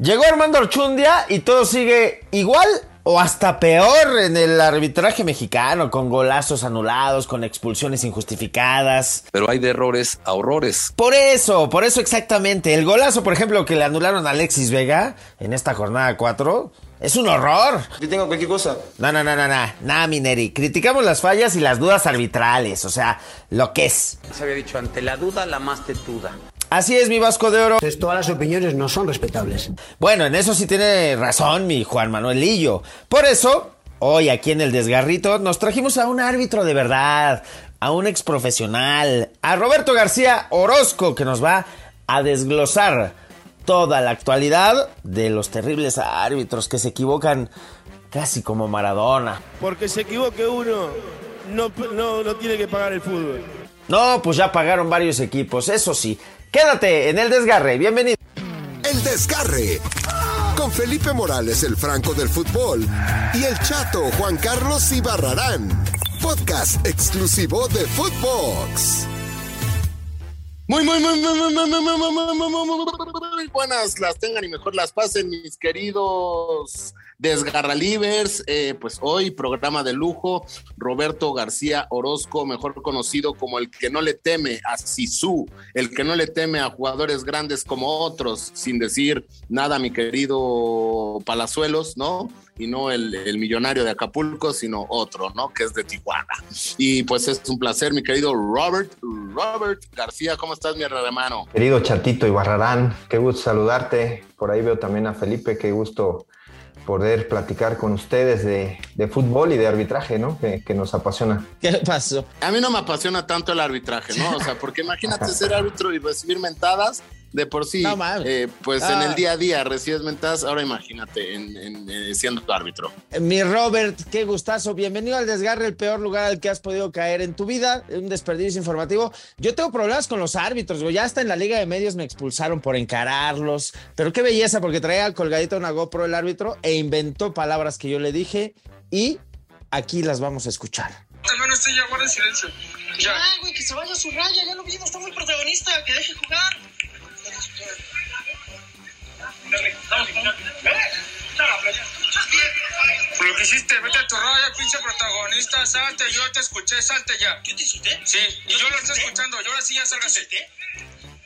Llegó Armando Archundia y todo sigue igual o hasta peor en el arbitraje mexicano, con golazos anulados, con expulsiones injustificadas. Pero hay de errores a horrores. Por eso, por eso exactamente. El golazo, por ejemplo, que le anularon a Alexis Vega en esta jornada 4, es un horror. Yo tengo cualquier cosa. No, no, no, no, no. Nada, Mineri. Criticamos las fallas y las dudas arbitrales, o sea, lo que es. Se había dicho, ante la duda, la más tetuda. Así es, mi Vasco de Oro. Pues todas las opiniones no son respetables. Bueno, en eso sí tiene razón mi Juan Manuel Lillo. Por eso, hoy aquí en el Desgarrito nos trajimos a un árbitro de verdad, a un ex profesional, a Roberto García Orozco, que nos va a desglosar toda la actualidad de los terribles árbitros que se equivocan casi como Maradona. Porque se equivoque uno, no, no, no tiene que pagar el fútbol. No, pues ya pagaron varios equipos, eso sí. Quédate en el desgarre, bienvenido. El desgarre. Con Felipe Morales, el Franco del fútbol. Y el chato Juan Carlos Ibarrarán. Podcast exclusivo de Footbox. Muy, muy, muy, muy, muy, buenas las tengan y mejor las pasen, mis queridos desgarralivers. Eh, pues hoy, programa de lujo, Roberto García Orozco, mejor conocido como el que no le teme a Sisu, el que no le teme a jugadores grandes como otros, sin decir nada, mi querido Palazuelos, ¿no? Y no el, el, millonario de Acapulco, sino otro, ¿no? Que es de Tijuana. Y pues es un placer, mi querido Robert, Robert García, ¿cómo estás, mi hermano? Querido Chatito y Barrarán, qué gusto saludarte. Por ahí veo también a Felipe, qué gusto poder platicar con ustedes de, de fútbol y de arbitraje, ¿no? Que, que, nos apasiona. ¿Qué pasó? A mí no me apasiona tanto el arbitraje, ¿no? O sea, porque imagínate ser árbitro y recibir mentadas de por sí, no, eh, pues ah. en el Ah. día a día recibes mentadas, ahora imagínate en, en, en, siendo tu árbitro. Mi Robert, qué gustazo. Bienvenido al desgarre, el peor lugar al que has podido caer en tu vida. Un desperdicio informativo. Yo tengo problemas con los árbitros, güey. Ya hasta en la Liga de Medios me expulsaron por encararlos. Pero qué belleza, porque traía colgadito una GoPro el árbitro e inventó palabras que yo le dije y aquí las vamos a escuchar. Hermano, usted ya guarda silencio. Ya, güey, que se vaya a su raya, ya lo vimos, está muy protagonista, que deje jugar. Por lo que hiciste, vete a tu raya, pinche protagonista, salte, yo te escuché, salte ya. ¿Yo te insulté? Sí, y yo lo estoy escuchando, y ahora sí ya sálgase.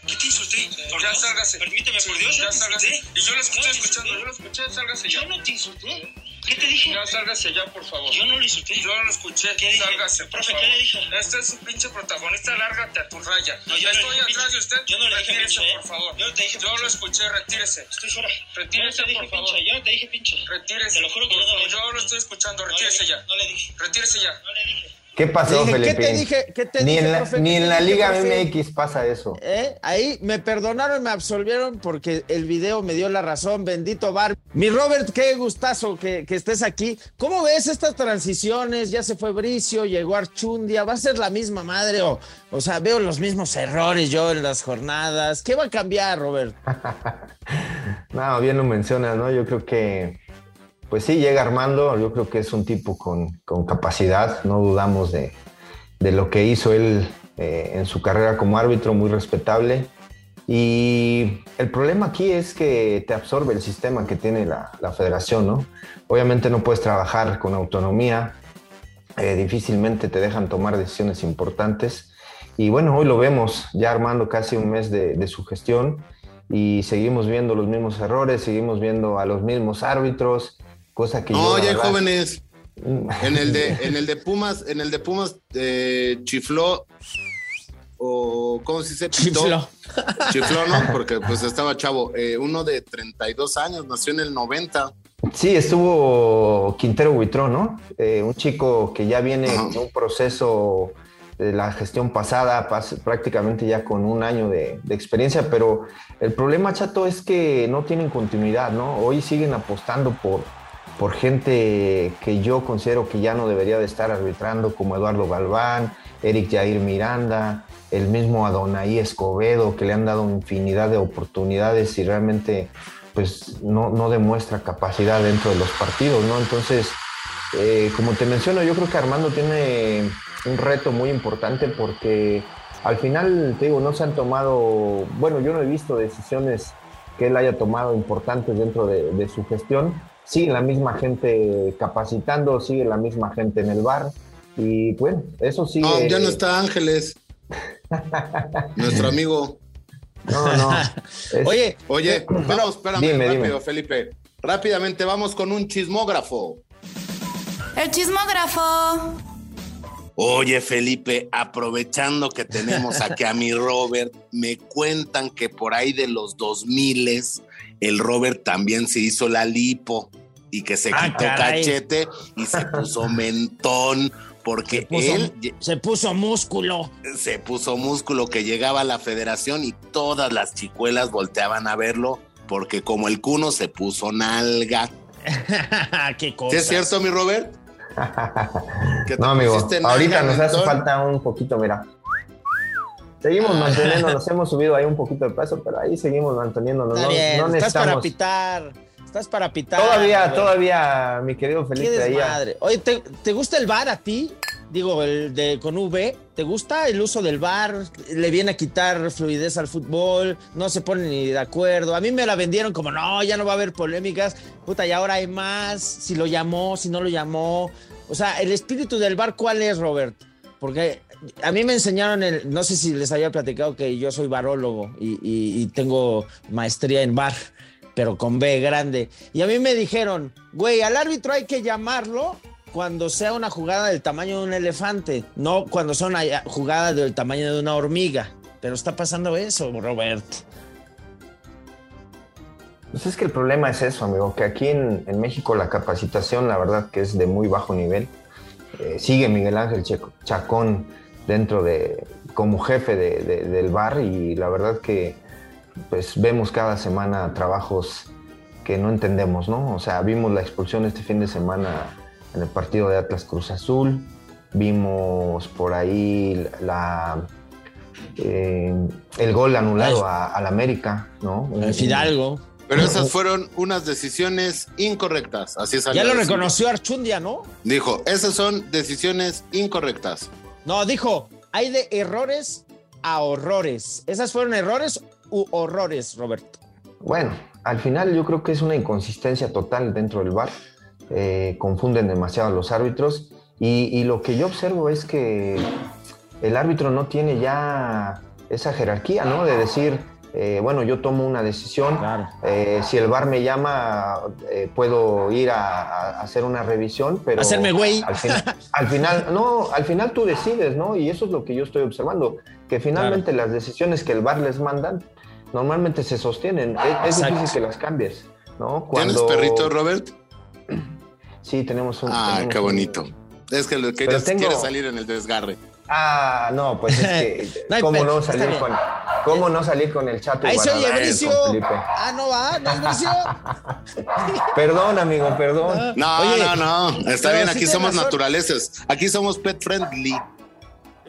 ¿Qué te insulté? Por ya sálgase. Permíteme, por Dios, ya ¿yo sálgase. Y yo lo ¿Yo te escuchando, yo lo escuché, sálgase ya. Yo no te insulté. ¿Qué te dije? Ya sálgase ya, por favor. Yo no lo insulté. Yo lo escuché, ¿Qué dije? sálgase, por Profe, favor. ¿qué le dije? Este es su pinche protagonista, lárgate a tu raya. No, yo no Estoy dije atrás de usted, Yo no le dije retírese, pinche, ¿eh? por favor. Yo no te dije Yo pinche. lo escuché, retírese. Estoy fuera. Retírese, yo no te dije por favor. yo no te dije pinche. Retírese. Te lo juro que por yo no favor. dije. Yo lo estoy escuchando, No retírese dije, ya. No le dije. Retírese ya. No le dije. ¿Qué pasó, Dije, ¿qué Felipe? te dije? ¿Qué te ni dije, en la, profe? ni ¿Qué en la Liga profe? MX pasa eso. ¿Eh? Ahí me perdonaron, me absolvieron porque el video me dio la razón. Bendito Bar. Mi Robert, qué gustazo que, que estés aquí. ¿Cómo ves estas transiciones? Ya se fue Bricio, llegó Archundia. ¿Va a ser la misma madre? O, o sea, veo los mismos errores yo en las jornadas. ¿Qué va a cambiar, Robert? No, bien lo mencionas, ¿no? Yo creo que, pues sí, llega Armando, yo creo que es un tipo con, con capacidad, no dudamos de, de lo que hizo él eh, en su carrera como árbitro, muy respetable. Y el problema aquí es que te absorbe el sistema que tiene la, la federación, ¿no? Obviamente no puedes trabajar con autonomía, eh, difícilmente te dejan tomar decisiones importantes. Y bueno, hoy lo vemos, ya Armando casi un mes de, de su gestión y seguimos viendo los mismos errores, seguimos viendo a los mismos árbitros, cosa que yo, No, ya hay verdad, jóvenes. En el de, en el de Pumas, en el de Pumas eh, chifló o ¿cómo se dice? Pitó. Chifló. Chifló, ¿no? Porque pues estaba chavo. Eh, uno de 32 años, nació en el 90. Sí, estuvo Quintero Huitrón, ¿no? Eh, un chico que ya viene de un proceso de la gestión pasada, pas- prácticamente ya con un año de, de experiencia, pero el problema, Chato, es que no tienen continuidad, ¿no? Hoy siguen apostando por, por gente que yo considero que ya no debería de estar arbitrando, como Eduardo Galván, Eric Jair Miranda, el mismo Adonai Escobedo, que le han dado infinidad de oportunidades y realmente pues no, no demuestra capacidad dentro de los partidos, ¿no? Entonces, eh, como te menciono, yo creo que Armando tiene un reto muy importante porque al final, te digo, no se han tomado, bueno, yo no he visto decisiones que él haya tomado importantes dentro de, de su gestión. Sigue la misma gente capacitando, sigue la misma gente en el bar. Y bueno, eso sigue. No, ya no está Ángeles. Nuestro amigo. No, no. es- Oye, Oye, vamos, espérame, Dime, rápido, dime. Felipe. Rápidamente, vamos con un chismógrafo. El chismógrafo. Oye, Felipe, aprovechando que tenemos aquí a mi Robert, me cuentan que por ahí de los 2000 el Robert también se hizo la lipo y que se Ah, quitó caray. cachete y se puso mentón porque puso- él se puso músculo. se puso músculo que llegaba a la federación y todas las chicuelas volteaban a verlo porque como el cuno se puso nalga. Qué cosa. ¿Sí es cierto, mi Robert? No, amigo, ahorita nos hace falta un poquito, mira. Seguimos manteniendo, nos hemos subido ahí un poquito de peso, pero ahí seguimos manteniéndonos. Está No, bien, no estás para pitar. Estás para pitar. Todavía, güey. todavía, mi querido Qué Felipe, ahí. desmadre. Oye, ¿te, te gusta el bar a ti? Digo, el de con V. ¿Te gusta el uso del bar? ¿Le viene a quitar fluidez al fútbol? No se ponen ni de acuerdo. A mí me la vendieron como, no, ya no va a haber polémicas. Puta, y ahora hay más. Si lo llamó, si no lo llamó. O sea, el espíritu del bar, ¿cuál es, Robert? Porque a mí me enseñaron, el, no sé si les había platicado que yo soy barólogo y, tengo maestría en bar, pero con B grande. Y a mí me dijeron, güey, al árbitro hay que llamarlo cuando sea una jugada del tamaño de un elefante, no cuando sea una jugada del tamaño de una hormiga. Pero está pasando eso, Robert. Pues es que el problema es eso, amigo, que aquí en México la capacitación, la verdad que es de muy bajo nivel. Eh, sigue Miguel Ángel Checo- Chacón dentro de, como jefe de- de- del bar y la verdad que pues vemos cada semana trabajos que no entendemos, ¿no? O sea, vimos la expulsión este fin de semana en el partido de Atlas Cruz Azul, vimos por ahí la... eh, el gol anulado a- al América, ¿no? El Fidalgo. Pero esas fueron unas decisiones incorrectas. Así salió. Ya lo reconoció Archundia, ¿no? Dijo, esas son decisiones incorrectas. No, dijo, hay de errores a horrores. ¿Esas fueron errores u horrores, Roberto? Bueno, al final yo creo que es una inconsistencia total dentro del bar. Eh, confunden demasiado a los árbitros y, y lo que yo observo es que el árbitro no tiene ya esa jerarquía, ¿no? De decir, eh, bueno, yo tomo una decisión, eh, si el bar me llama, eh, puedo ir a, a hacer una revisión, pero... Hacerme güey. Al final, al final, no, al final tú decides, ¿no? Y eso es lo que yo estoy observando, que finalmente las decisiones que el bar les mandan normalmente se sostienen. Es, difícil que las cambies, ¿no? ¿Tienes perrito, Robert? Sí, tenemos un... Ah, tenemos qué un- bonito. Es que lo quieres, quiere salir en el desgarre. Ah, no, pues es que... No ¿Cómo no salir con... ¿Cómo no salir con el chato? Ahí se oye, Bricio. Ah, no va, no es Bricio. Perdón, amigo, perdón. No, Oye, no, no. Está bien, aquí somos razón. naturaleces. Aquí somos pet friendly.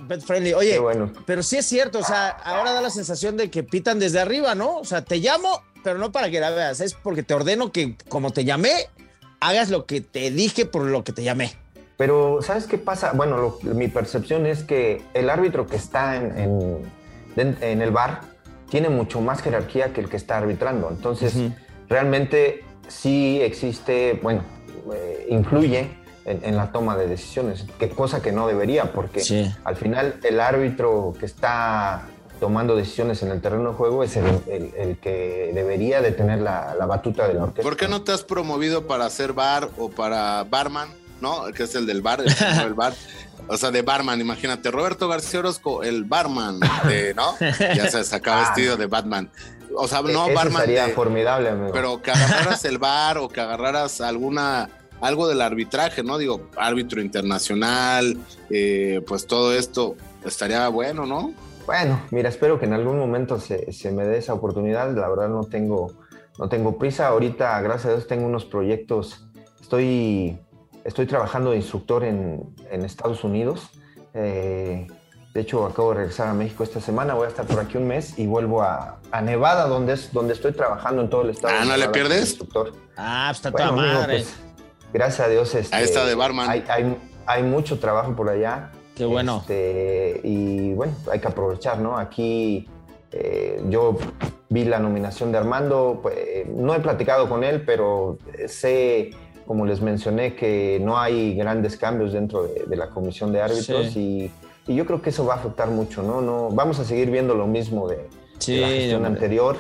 Pet friendly. Oye, Qué bueno. pero sí es cierto, o sea, ahora da la sensación de que pitan desde arriba, ¿no? O sea, te llamo, pero no para que la veas, es porque te ordeno que como te llamé, hagas lo que te dije por lo que te llamé. Pero, ¿sabes qué pasa? Bueno, lo- mi percepción es que el árbitro que está en, en- el bar tiene mucho más jerarquía que el que está arbitrando. Entonces, realmente sí existe, bueno, eh, influye en, en la toma de decisiones, que cosa que no debería, porque Sí. al final el árbitro que está tomando decisiones en el terreno de juego es el, el- el que debería de tener la, la batuta de la orquesta. ¿Por qué no te has promovido para ser bar o para barman? ¿No? Que es el del bar, el del bar. O sea, de barman, imagínate, Roberto García Orozco, el barman, de, ¿no? Ya se sacaba Ah. vestido de Batman. O sea, no Eso barman sería de- formidable, amigo. pero que agarraras el bar o que agarraras alguna algo del arbitraje, ¿no? Digo, árbitro internacional, eh, pues todo esto estaría bueno, ¿no? Bueno, mira, espero que en algún momento se, se me dé esa oportunidad. La verdad no tengo, no tengo prisa. Ahorita, gracias a Dios, tengo unos proyectos. Estoy, estoy trabajando de instructor en, en Estados Unidos. Eh, de hecho, acabo de regresar a México esta semana. Voy a estar por aquí un mes y vuelvo a, a Nevada, donde, es, donde estoy trabajando en todo el estado. Ah, ¿no le pierdes? Instructor. Ah, pues está Bueno, toda amigo, madre. pues, gracias a Dios. este, Ahí está de barman. Hay, hay, hay mucho trabajo por allá. Qué bueno. Este, y bueno, hay que aprovechar, ¿no? Aquí eh, yo vi la nominación de Armando, pues, no he platicado con él, pero sé, como les mencioné, que no hay grandes cambios dentro de, la comisión de árbitros y, y, yo creo que eso va a afectar mucho, ¿no? no vamos a seguir viendo lo mismo de, la gestión anterior.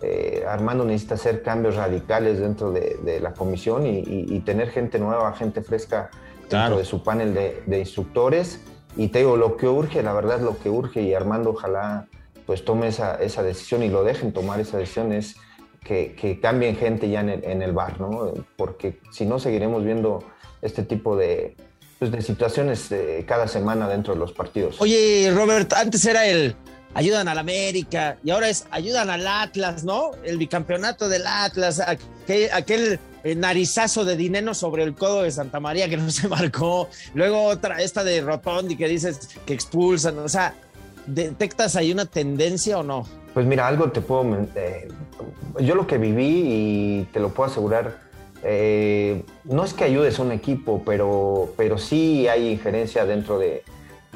Eh, Armando necesita hacer cambios radicales dentro de, la comisión y, tener gente nueva, gente fresca dentro de su panel de, instructores. Y te digo, lo que urge, la verdad, lo que urge, y Armando ojalá pues tome esa, esa decisión y lo dejen tomar esa decisión es que, que cambien gente ya en el, en el, bar, ¿no? Porque si no seguiremos viendo este tipo de, pues, de situaciones eh, cada semana dentro de los partidos. Oye, Robert, antes era el ayudan al América y ahora es ayudan al Atlas, ¿no? El bicampeonato del Atlas, aquel, eh, narizazo de dinero sobre el codo de Santa María que no se marcó, luego otra, esta de Rotondi que dices que expulsan, o sea, ¿Detectas ahí una tendencia o no? Pues mira, algo te puedo... Eh, yo lo que viví y te lo puedo asegurar, eh, no es que ayudes a un equipo, pero, pero sí hay injerencia dentro de,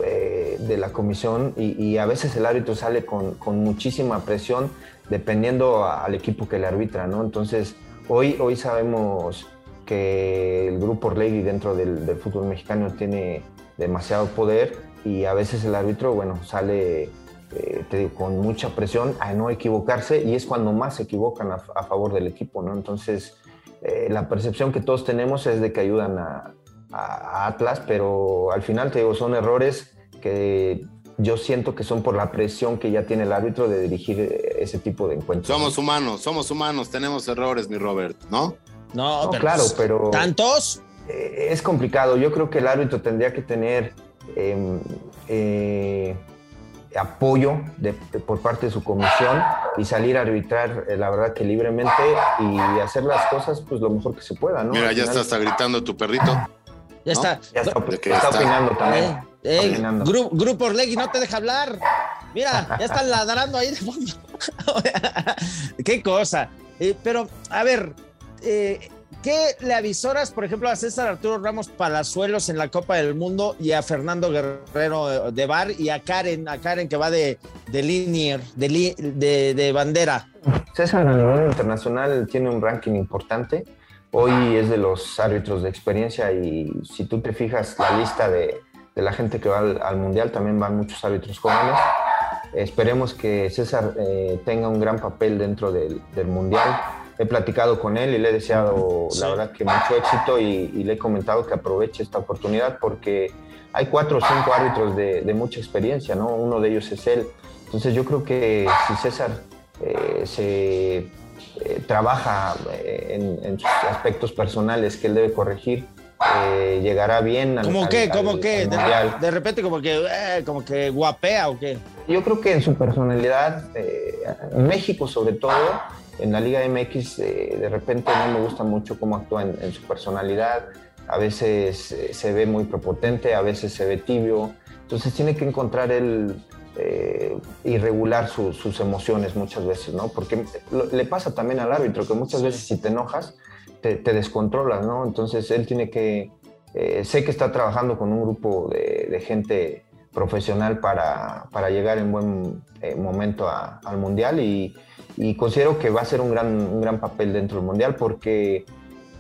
eh, de la comisión y, a veces el árbitro sale con, con muchísima presión dependiendo al equipo que le arbitra, ¿no? Entonces, hoy, hoy sabemos que el grupo Orlegui dentro del, del fútbol mexicano tiene demasiado poder y a veces el árbitro, bueno, sale eh, con mucha presión a no equivocarse y es cuando más se equivocan a, favor del equipo, ¿no? Entonces, eh, la percepción que todos tenemos es de que ayudan a, Atlas, pero al final, te digo, son errores que yo siento que son por la presión que ya tiene el árbitro de dirigir ese tipo de encuentros. Somos humanos, somos humanos, tenemos errores, mi Robert, ¿no? No, claro, pero... ¿Tantos? Eh, es complicado. Yo creo que el árbitro tendría que tener Eh, apoyo por parte de su comisión y salir a arbitrar, eh, la verdad que libremente y hacer las cosas pues lo mejor que se pueda, ¿no? Mira, ya está hasta gritando tu perrito. Ya está. Ya está, opinando también. Eh, grupo Orlegui no te deja hablar. Mira, ya están ladrando ahí de fondo. Qué cosa. pero, a ver, eh, ¿Qué le avisoras, por ejemplo, a César Arturo Ramos Palazuelos en la Copa del Mundo y a Fernando Guerrero de Bar y a Karen, a Karen que va de, de linear, de, de, bandera? César a nivel internacional tiene un ranking importante. Hoy es de los árbitros de experiencia y si tú te fijas la lista de, de la gente que va al, Mundial, también van muchos árbitros jóvenes. Esperemos que César eh, tenga un gran papel dentro del, del Mundial he platicado con él y le he deseado, la verdad, que mucho éxito y, le he comentado que aproveche esta oportunidad porque hay cuatro o cinco árbitros de, mucha experiencia, ¿no? Uno de ellos es él. Entonces yo creo que si César eh, se eh, trabaja eh, en, sus aspectos personales que él debe corregir, llegará bien al ¿Cómo qué? ¿Cómo qué? De, repente como que, como que guapea o qué? Yo creo que en su personalidad, en México sobre todo, en la Liga MX eh, de repente no me gusta mucho cómo actúa en, su personalidad, a veces eh, se ve muy prepotente, a veces se ve tibio, entonces tiene que encontrar él eh, y regular sus emociones muchas veces, ¿no? Porque le pasa también al árbitro que muchas veces si te enojas te, descontrolas, ¿no? Entonces él tiene que, sé que está trabajando con un grupo de, gente profesional para, para, llegar en buen momento al Mundial y y considero que va a ser un gran, un gran papel dentro del Mundial porque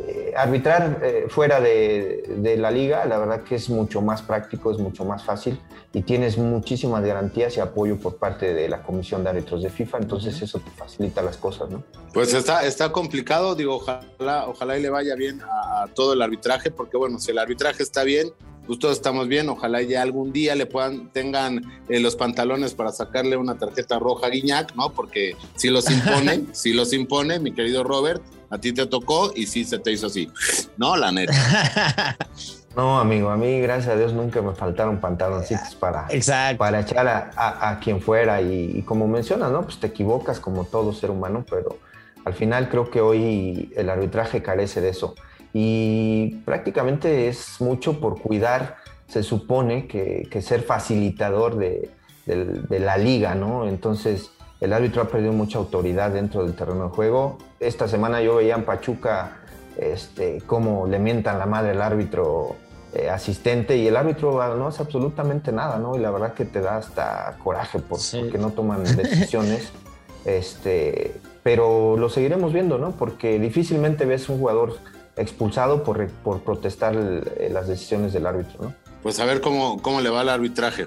eh, arbitrar eh, fuera de, de, la liga, la verdad que es mucho más práctico, es mucho más fácil y tienes muchísimas garantías y apoyo por parte de la Comisión de Árbitros de FIFA, entonces eso te facilita las cosas, ¿no? Pues está, está complicado, digo, ojalá, ojalá y le vaya bien a, a todo el arbitraje, porque bueno, si el arbitraje está bien, pues todos estamos bien, ojalá ya algún día le puedan, tengan eh, los pantalones para sacarle una tarjeta roja a Guiñac, ¿no? Porque si los impone, si los impone, mi querido Robert, a ti te tocó y sí se te hizo así, ¿no? La neta. No, amigo, a mí, gracias a Dios, nunca me faltaron pantaloncitos para, para echar a, quien fuera. Y, y, como mencionas, ¿no? Pues te equivocas como todo ser humano, pero al final creo que hoy el arbitraje carece de eso y prácticamente es mucho por cuidar, se supone que, ser facilitador de, la liga, ¿no? Entonces el árbitro ha perdido mucha autoridad dentro del terreno de juego. Esta semana yo veía en Pachuca este, cómo le mientan la madre al árbitro eh, asistente y el árbitro ah, no hace absolutamente nada, ¿no? Y la verdad que te da hasta coraje por, porque no toman decisiones. Este, pero lo seguiremos viendo, ¿no? Porque difícilmente ves un jugador expulsado por, por protestar el, las decisiones del árbitro, ¿no? Pues a ver cómo, cómo le va el arbitraje.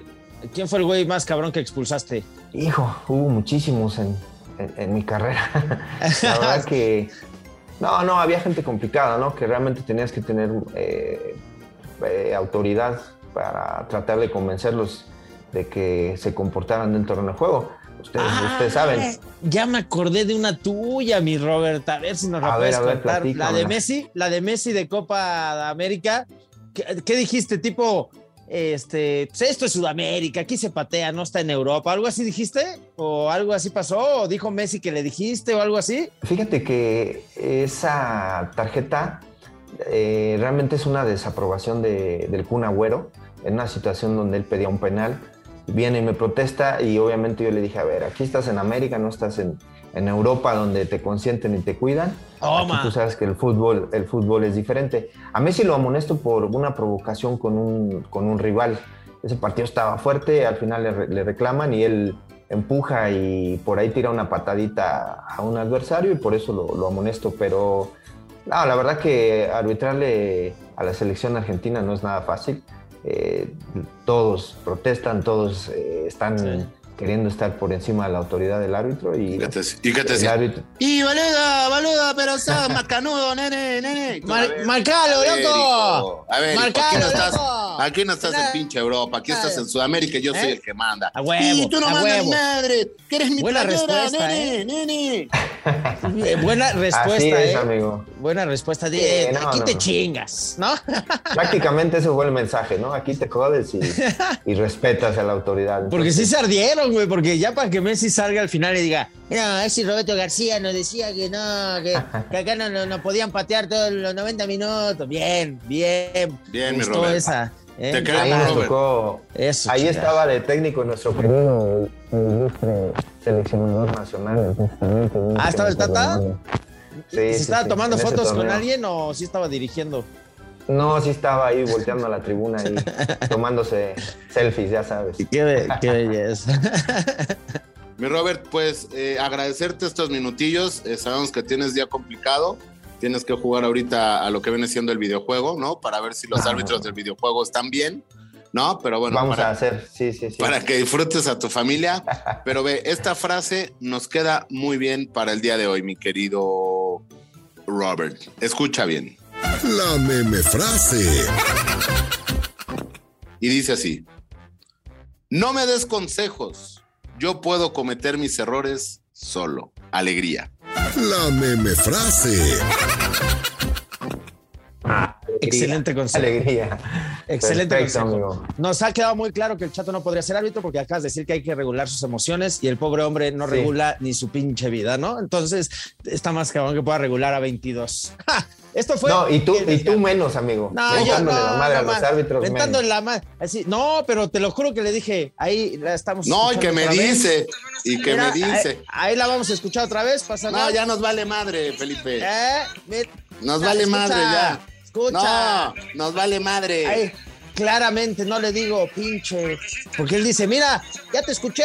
¿Quién fue el güey más cabrón que expulsaste? Hijo, hubo muchísimos en, en, en mi carrera. La verdad que no, no, había gente complicada, ¿no? Que realmente tenías que tener eh, eh, autoridad para tratar de convencerlos de que se comportaran dentro del juego. Ustedes, Ah, ustedes saben. Ya me acordé de una tuya, mi Robert. A ver si nos la A puedes ver, a ver, contar. la de. Messi, la de Messi de Copa de América. ¿Qué, qué dijiste? Tipo, este, pues esto es Sudamérica, aquí se patea, no está en Europa. ¿Algo así dijiste? ¿O algo así pasó? ¿O dijo Messi que le dijiste o algo así? Fíjate que esa tarjeta eh, realmente es una desaprobación de- del Kun Agüero en una situación donde él pedía un penal. Viene y me protesta y obviamente yo le dije, a ver, aquí estás en América, no estás en, en Europa donde te consienten y te cuidan. Toma. Aquí tú sabes que el fútbol, el fútbol es diferente. A Messi lo amonesto por una provocación con un, con un rival. Ese partido estaba fuerte, al final le, le reclaman y él empuja y por ahí tira una patadita a un adversario y por eso lo, lo amonesto. Pero no, la verdad que arbitrarle a la selección argentina no es nada fácil. Eh, todos protestan, todos eh, están queriendo estar por encima de la autoridad del árbitro y, ¿Y qué te el árbitro, Y boludo, boludo, pero sos macanudo, nene, nene. Mar- ver, marcalo, loco. A ver, Marcalo, no estás, loco. Aquí no estás en pinche Europa, aquí estás en Sudamérica y yo soy ¿Eh? el que manda. A huevo, y tú no a mandas ni madre, que eres mi Buena playera, respuesta, nene, ¿eh? nene. Eh, buena respuesta, Así es, ¿eh? amigo. Buena respuesta. Sí, De, no, aquí no, te no. chingas, ¿no? Prácticamente ese fue el mensaje, ¿no? Aquí te jodes y, y respetas a la autoridad. Porque sí se ardieron, güey, porque ya para que Messi salga al final y diga, no, ese Roberto García nos decía que no, que, que acá no, no, no podían patear todos los 90 minutos. Bien, bien. Bien, mi gustó Robert. esa. ¿eh? Te queremos, ahí nos Robert. tocó. Eso, ahí estaba de técnico nuestro querido ilustre seleccionador nacional. Ah, que ¿estaba el Tata? Sí, ¿Se sí, estaba sí, tomando fotos con alguien o sí estaba dirigiendo? No, sí estaba ahí volteando a la tribuna y tomándose selfies, ya sabes. Qué, qué belleza. Mi Robert, pues eh, agradecerte estos minutillos. Eh, sabemos que tienes día complicado. Tienes que jugar ahorita a lo que viene siendo el videojuego, ¿no? Para ver si los árbitros del videojuego están bien, ¿no? Pero bueno, Vamos para, a hacer, sí, sí, sí. para que disfrutes a tu familia. Pero ve, esta frase nos queda muy bien para el día de hoy, mi querido Robert. Escucha bien. La meme frase. Y dice así: No me des consejos. Yo puedo cometer mis errores solo. Alegría. La meme frase. Excelente consejo. Alegría. Excelente Perfecto, consejo. amigo. Nos ha quedado muy claro que el chato no podría ser árbitro porque acabas de decir que hay que regular sus emociones y el pobre hombre no Sí. regula ni su pinche vida, ¿no? Entonces está más cabrón que pueda regular a 22. Esto fue. No, y tú, y tú menos, amigo. No, yo no, la madre no a los árbitros. Menos. la madre. Así, no, pero te lo juro que le dije, ahí la estamos. No, y que me vez. dice. Y que Mira, me dice. Ahí, ahí la vamos a escuchar otra vez. Pasa No, nada. ya nos vale madre, Felipe. Eh, Nos escucha, vale madre ya. Escucha. No, nos vale madre. Ay, claramente no le digo pinche, porque él dice, mira, ya te escuché,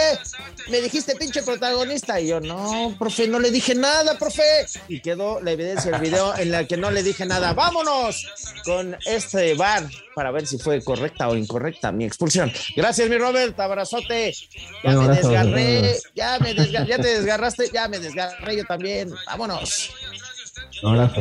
me dijiste pinche protagonista. Y yo, no, profe, no le dije nada, profe. Y quedó la evidencia del video en la que no le dije nada. Vámonos con este bar para ver si fue correcta o incorrecta mi expulsión. Gracias, mi Robert, abrazote. Ya me desgarré, ya me desga- ya te desgarraste, ya me desgarré yo también. Vámonos. Un abrazo.